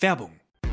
Werbung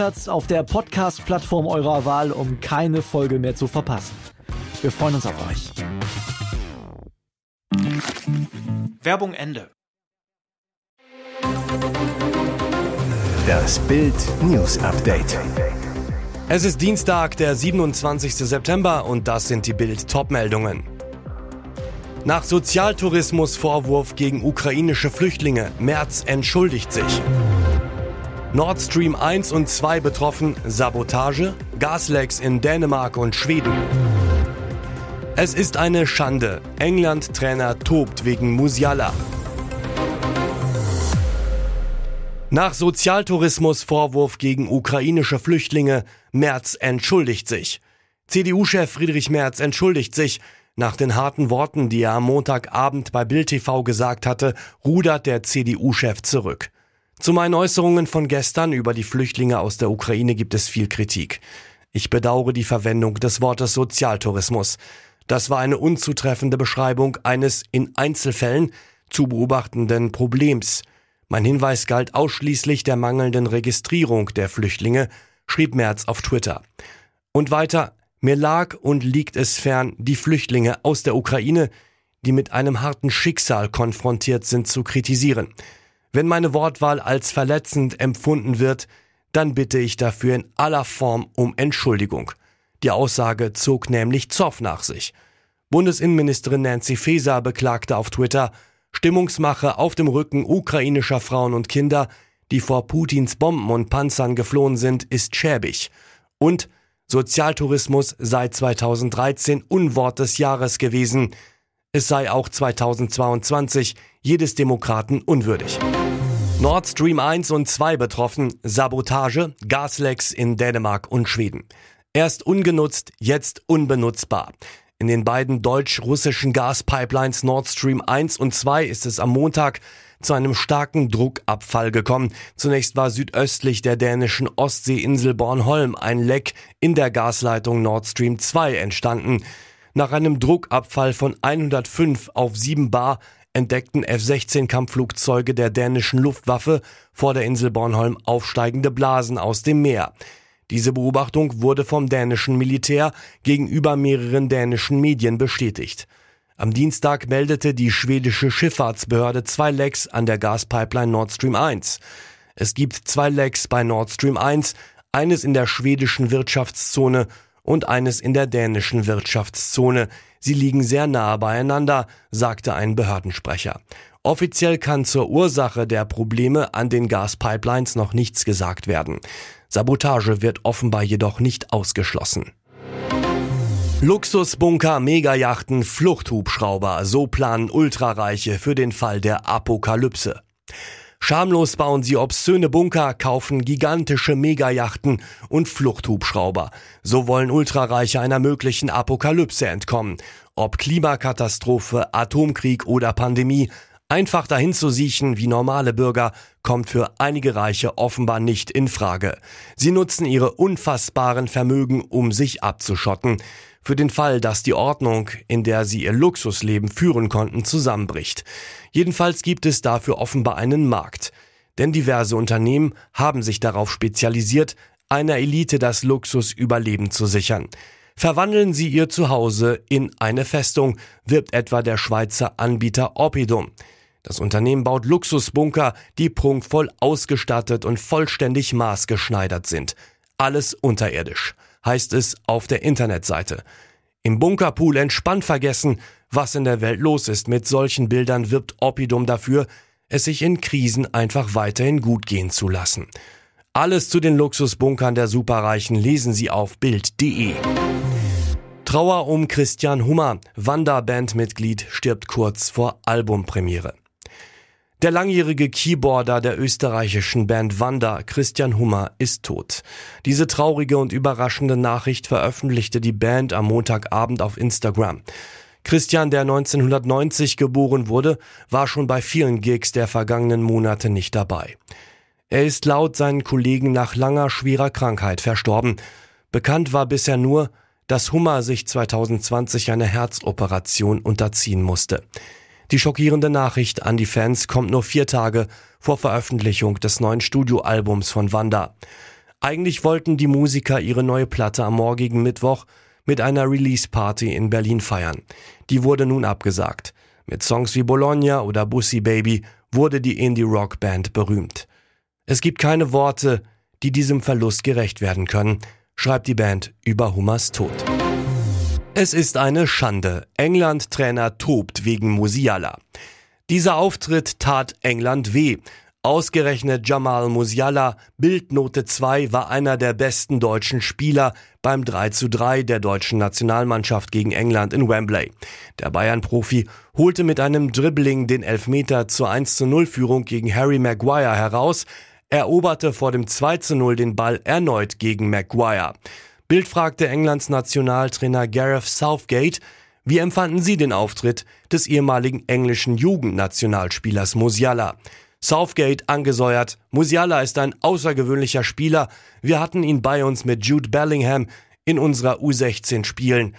auf der Podcast-Plattform eurer Wahl, um keine Folge mehr zu verpassen. Wir freuen uns auf euch. Werbung Ende. Das Bild News Update. Es ist Dienstag, der 27. September und das sind die Bild Topmeldungen. Nach Sozialtourismus-Vorwurf gegen ukrainische Flüchtlinge, Merz entschuldigt sich. Nord Stream 1 und 2 betroffen, Sabotage, Gaslecks in Dänemark und Schweden. Es ist eine Schande. England-Trainer tobt wegen Musiala. Nach Sozialtourismus-Vorwurf gegen ukrainische Flüchtlinge, Merz entschuldigt sich. CDU-Chef Friedrich Merz entschuldigt sich. Nach den harten Worten, die er am Montagabend bei Bild TV gesagt hatte, rudert der CDU-Chef zurück. Zu meinen Äußerungen von gestern über die Flüchtlinge aus der Ukraine gibt es viel Kritik. Ich bedauere die Verwendung des Wortes Sozialtourismus. Das war eine unzutreffende Beschreibung eines in Einzelfällen zu beobachtenden Problems. Mein Hinweis galt ausschließlich der mangelnden Registrierung der Flüchtlinge, schrieb Merz auf Twitter. Und weiter, mir lag und liegt es fern, die Flüchtlinge aus der Ukraine, die mit einem harten Schicksal konfrontiert sind, zu kritisieren. Wenn meine Wortwahl als verletzend empfunden wird, dann bitte ich dafür in aller Form um Entschuldigung. Die Aussage zog nämlich Zoff nach sich. Bundesinnenministerin Nancy Faeser beklagte auf Twitter Stimmungsmache auf dem Rücken ukrainischer Frauen und Kinder, die vor Putins Bomben und Panzern geflohen sind, ist schäbig. Und Sozialtourismus sei 2013 Unwort des Jahres gewesen. Es sei auch 2022 jedes Demokraten unwürdig. Nord Stream 1 und 2 betroffen, Sabotage, Gaslecks in Dänemark und Schweden. Erst ungenutzt, jetzt unbenutzbar. In den beiden deutsch-russischen Gaspipelines Nord Stream 1 und 2 ist es am Montag zu einem starken Druckabfall gekommen. Zunächst war südöstlich der dänischen Ostseeinsel Bornholm ein Leck in der Gasleitung Nord Stream 2 entstanden. Nach einem Druckabfall von 105 auf 7 Bar entdeckten F-16 Kampfflugzeuge der dänischen Luftwaffe vor der Insel Bornholm aufsteigende Blasen aus dem Meer. Diese Beobachtung wurde vom dänischen Militär gegenüber mehreren dänischen Medien bestätigt. Am Dienstag meldete die schwedische Schifffahrtsbehörde zwei Lecks an der Gaspipeline Nord Stream 1. Es gibt zwei Lecks bei Nord Stream 1, eines in der schwedischen Wirtschaftszone und eines in der dänischen Wirtschaftszone. Sie liegen sehr nahe beieinander, sagte ein Behördensprecher. Offiziell kann zur Ursache der Probleme an den Gaspipelines noch nichts gesagt werden. Sabotage wird offenbar jedoch nicht ausgeschlossen. Luxusbunker, Megajachten, Fluchthubschrauber, so planen Ultrareiche für den Fall der Apokalypse. Schamlos bauen sie obszöne Bunker, kaufen gigantische Megajachten und Fluchthubschrauber. So wollen Ultrareiche einer möglichen Apokalypse entkommen. Ob Klimakatastrophe, Atomkrieg oder Pandemie, einfach dahin zu siechen wie normale Bürger kommt für einige Reiche offenbar nicht in Frage. Sie nutzen ihre unfassbaren Vermögen, um sich abzuschotten. Für den Fall, dass die Ordnung, in der sie ihr Luxusleben führen konnten, zusammenbricht. Jedenfalls gibt es dafür offenbar einen Markt. Denn diverse Unternehmen haben sich darauf spezialisiert, einer Elite das Luxusüberleben zu sichern. Verwandeln Sie Ihr Zuhause in eine Festung, wirbt etwa der Schweizer Anbieter Oppidum. Das Unternehmen baut Luxusbunker, die prunkvoll ausgestattet und vollständig maßgeschneidert sind. Alles unterirdisch heißt es auf der Internetseite. Im Bunkerpool entspannt vergessen, was in der Welt los ist. Mit solchen Bildern wirbt Oppidum dafür, es sich in Krisen einfach weiterhin gut gehen zu lassen. Alles zu den Luxusbunkern der Superreichen lesen Sie auf Bild.de. Trauer um Christian Hummer, Wanderbandmitglied, stirbt kurz vor Albumpremiere. Der langjährige Keyboarder der österreichischen Band Wanda, Christian Hummer, ist tot. Diese traurige und überraschende Nachricht veröffentlichte die Band am Montagabend auf Instagram. Christian, der 1990 geboren wurde, war schon bei vielen Gigs der vergangenen Monate nicht dabei. Er ist laut seinen Kollegen nach langer schwerer Krankheit verstorben. Bekannt war bisher nur, dass Hummer sich 2020 eine Herzoperation unterziehen musste. Die schockierende Nachricht an die Fans kommt nur vier Tage vor Veröffentlichung des neuen Studioalbums von Wanda. Eigentlich wollten die Musiker ihre neue Platte am morgigen Mittwoch mit einer Release-Party in Berlin feiern. Die wurde nun abgesagt. Mit Songs wie Bologna oder Bussi Baby wurde die Indie-Rock-Band berühmt. Es gibt keine Worte, die diesem Verlust gerecht werden können, schreibt die Band über Hummers Tod. Es ist eine Schande. England-Trainer tobt wegen Musiala. Dieser Auftritt tat England weh. Ausgerechnet Jamal Musiala, Bildnote 2, war einer der besten deutschen Spieler beim 3 zu 3 der deutschen Nationalmannschaft gegen England in Wembley. Der Bayern-Profi holte mit einem Dribbling den Elfmeter zur 1 zu 0 Führung gegen Harry Maguire heraus, eroberte vor dem 2 zu 0 den Ball erneut gegen Maguire. Bild fragte Englands Nationaltrainer Gareth Southgate, wie empfanden Sie den Auftritt des ehemaligen englischen Jugendnationalspielers Musiala? Southgate angesäuert, Musiala ist ein außergewöhnlicher Spieler, wir hatten ihn bei uns mit Jude Bellingham in unserer U16 spielen.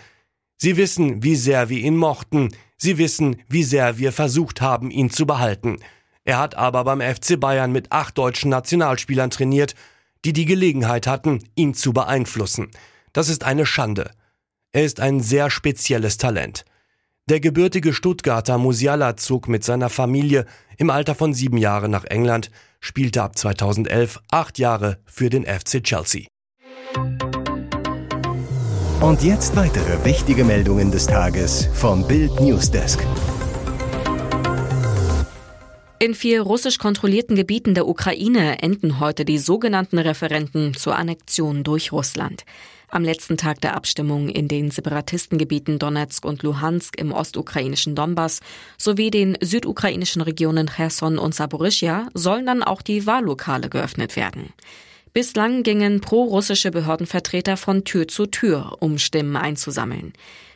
Sie wissen, wie sehr wir ihn mochten, Sie wissen, wie sehr wir versucht haben, ihn zu behalten. Er hat aber beim FC Bayern mit acht deutschen Nationalspielern trainiert die die Gelegenheit hatten, ihn zu beeinflussen. Das ist eine Schande. Er ist ein sehr spezielles Talent. Der gebürtige Stuttgarter Musiala zog mit seiner Familie im Alter von sieben Jahren nach England, spielte ab 2011 acht Jahre für den FC Chelsea. Und jetzt weitere wichtige Meldungen des Tages vom Bild Newsdesk. In vier russisch kontrollierten Gebieten der Ukraine enden heute die sogenannten Referenten zur Annexion durch Russland. Am letzten Tag der Abstimmung in den Separatistengebieten Donetsk und Luhansk im ostukrainischen Donbass sowie den südukrainischen Regionen Cherson und Saporischja sollen dann auch die Wahllokale geöffnet werden. Bislang gingen pro-russische Behördenvertreter von Tür zu Tür, um Stimmen einzusammeln.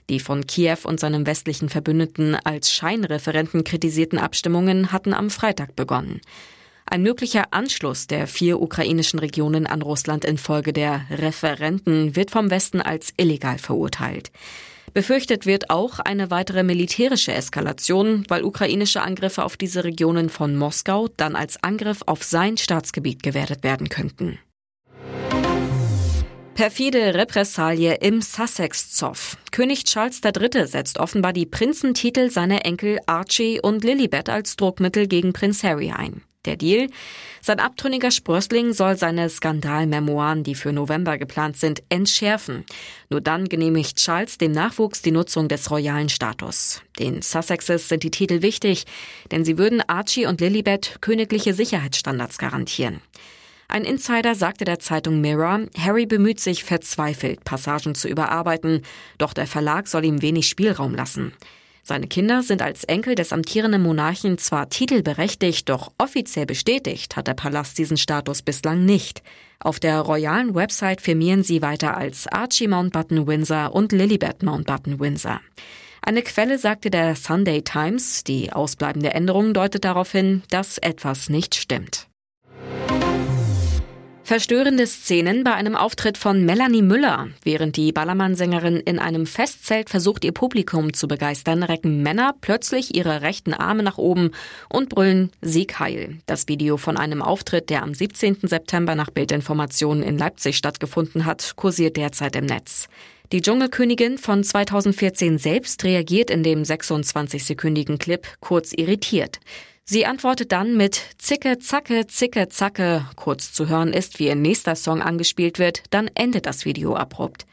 Die von Kiew und seinem westlichen Verbündeten als Scheinreferenten kritisierten Abstimmungen hatten am Freitag begonnen. Ein möglicher Anschluss der vier ukrainischen Regionen an Russland infolge der Referenten wird vom Westen als illegal verurteilt. Befürchtet wird auch eine weitere militärische Eskalation, weil ukrainische Angriffe auf diese Regionen von Moskau dann als Angriff auf sein Staatsgebiet gewertet werden könnten. Perfide Repressalie im Sussex-Zoff. König Charles III. setzt offenbar die Prinzentitel seiner Enkel Archie und Lilibet als Druckmittel gegen Prinz Harry ein. Der Deal? Sein abtrünniger Sprössling soll seine Skandalmemoiren, die für November geplant sind, entschärfen. Nur dann genehmigt Charles dem Nachwuchs die Nutzung des royalen Status. Den Sussexes sind die Titel wichtig, denn sie würden Archie und Lilibet königliche Sicherheitsstandards garantieren. Ein Insider sagte der Zeitung Mirror, Harry bemüht sich verzweifelt, Passagen zu überarbeiten, doch der Verlag soll ihm wenig Spielraum lassen. Seine Kinder sind als Enkel des amtierenden Monarchen zwar titelberechtigt, doch offiziell bestätigt hat der Palast diesen Status bislang nicht. Auf der royalen Website firmieren sie weiter als Archie Mountbatten Windsor und Lilibet Mountbatten Windsor. Eine Quelle sagte der Sunday Times, die ausbleibende Änderung deutet darauf hin, dass etwas nicht stimmt. Verstörende Szenen bei einem Auftritt von Melanie Müller. Während die Ballermann-Sängerin in einem Festzelt versucht, ihr Publikum zu begeistern, recken Männer plötzlich ihre rechten Arme nach oben und brüllen Sieg heil. Das Video von einem Auftritt, der am 17. September nach Bildinformationen in Leipzig stattgefunden hat, kursiert derzeit im Netz. Die Dschungelkönigin von 2014 selbst reagiert in dem 26-sekündigen Clip kurz irritiert. Sie antwortet dann mit Zicke, Zacke, Zicke, Zacke. Kurz zu hören ist, wie ihr nächster Song angespielt wird, dann endet das Video abrupt.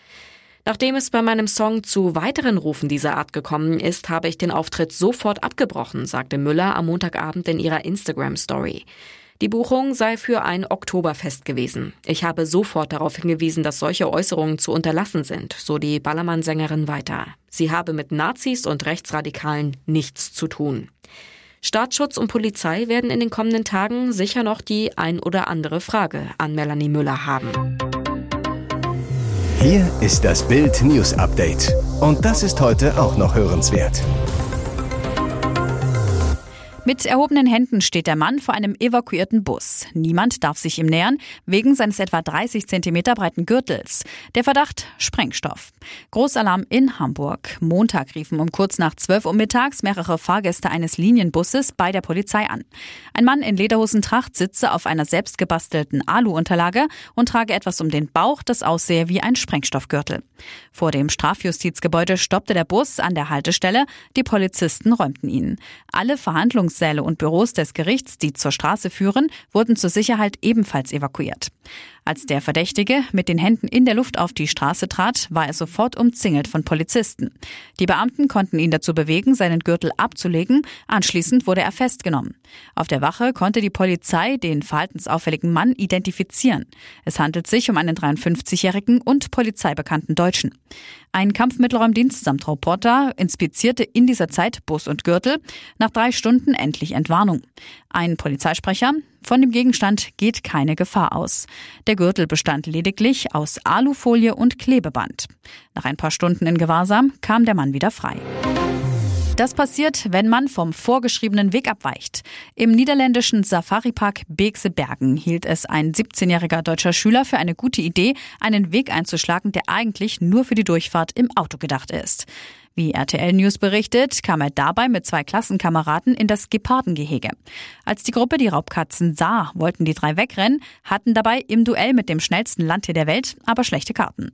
Nachdem es bei meinem Song zu weiteren Rufen dieser Art gekommen ist, habe ich den Auftritt sofort abgebrochen, sagte Müller am Montagabend in ihrer Instagram-Story. Die Buchung sei für ein Oktoberfest gewesen. Ich habe sofort darauf hingewiesen, dass solche Äußerungen zu unterlassen sind, so die Ballermann-Sängerin weiter. Sie habe mit Nazis und Rechtsradikalen nichts zu tun. Staatsschutz und Polizei werden in den kommenden Tagen sicher noch die ein oder andere Frage an Melanie Müller haben. Hier ist das Bild News Update. Und das ist heute auch noch hörenswert. Mit erhobenen Händen steht der Mann vor einem evakuierten Bus. Niemand darf sich ihm nähern, wegen seines etwa 30 Zentimeter breiten Gürtels. Der Verdacht Sprengstoff. Großalarm in Hamburg. Montag riefen um kurz nach 12 Uhr mittags mehrere Fahrgäste eines Linienbusses bei der Polizei an. Ein Mann in Lederhosentracht sitze auf einer selbstgebastelten Alu-Unterlage und trage etwas um den Bauch, das aussehe wie ein Sprengstoffgürtel. Vor dem Strafjustizgebäude stoppte der Bus an der Haltestelle. Die Polizisten räumten ihn. Alle Verhandlungs Verhandlungssäle und Büros des Gerichts, die zur Straße führen, wurden zur Sicherheit ebenfalls evakuiert. Als der Verdächtige mit den Händen in der Luft auf die Straße trat, war er sofort umzingelt von Polizisten. Die Beamten konnten ihn dazu bewegen, seinen Gürtel abzulegen. Anschließend wurde er festgenommen. Auf der Wache konnte die Polizei den verhaltensauffälligen Mann identifizieren. Es handelt sich um einen 53-jährigen und polizeibekannten Deutschen. Ein Kampfmittelräumdienst samt Reporter inspizierte in dieser Zeit Bus und Gürtel. Nach drei Stunden endlich Entwarnung. Ein Polizeisprecher, von dem Gegenstand geht keine Gefahr aus. Der Gürtel bestand lediglich aus Alufolie und Klebeband. Nach ein paar Stunden in Gewahrsam kam der Mann wieder frei. Das passiert, wenn man vom vorgeschriebenen Weg abweicht. Im niederländischen Safari-Park Beekse Bergen hielt es ein 17-jähriger deutscher Schüler für eine gute Idee, einen Weg einzuschlagen, der eigentlich nur für die Durchfahrt im Auto gedacht ist. Wie RTL News berichtet, kam er dabei mit zwei Klassenkameraden in das Gepardengehege. Als die Gruppe die Raubkatzen sah, wollten die drei wegrennen, hatten dabei im Duell mit dem schnellsten Landtier der Welt aber schlechte Karten.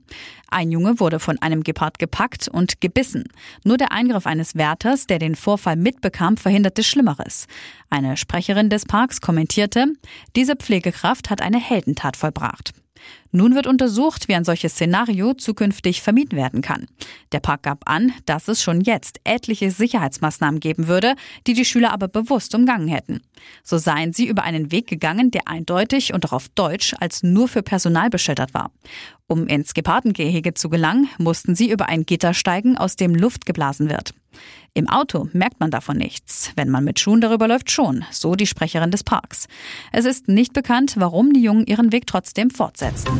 Ein Junge wurde von einem Gepard gepackt und gebissen. Nur der Eingriff eines Wärters, der den Vorfall mitbekam, verhinderte Schlimmeres. Eine Sprecherin des Parks kommentierte, diese Pflegekraft hat eine Heldentat vollbracht. Nun wird untersucht, wie ein solches Szenario zukünftig vermieden werden kann. Der Park gab an, dass es schon jetzt etliche Sicherheitsmaßnahmen geben würde, die die Schüler aber bewusst umgangen hätten. So seien sie über einen Weg gegangen, der eindeutig und auch auf Deutsch als nur für Personal beschildert war. Um ins Gepardengehege zu gelangen, mussten sie über ein Gitter steigen, aus dem Luft geblasen wird. Im Auto merkt man davon nichts. Wenn man mit Schuhen darüber läuft, schon, so die Sprecherin des Parks. Es ist nicht bekannt, warum die Jungen ihren Weg trotzdem fortsetzten.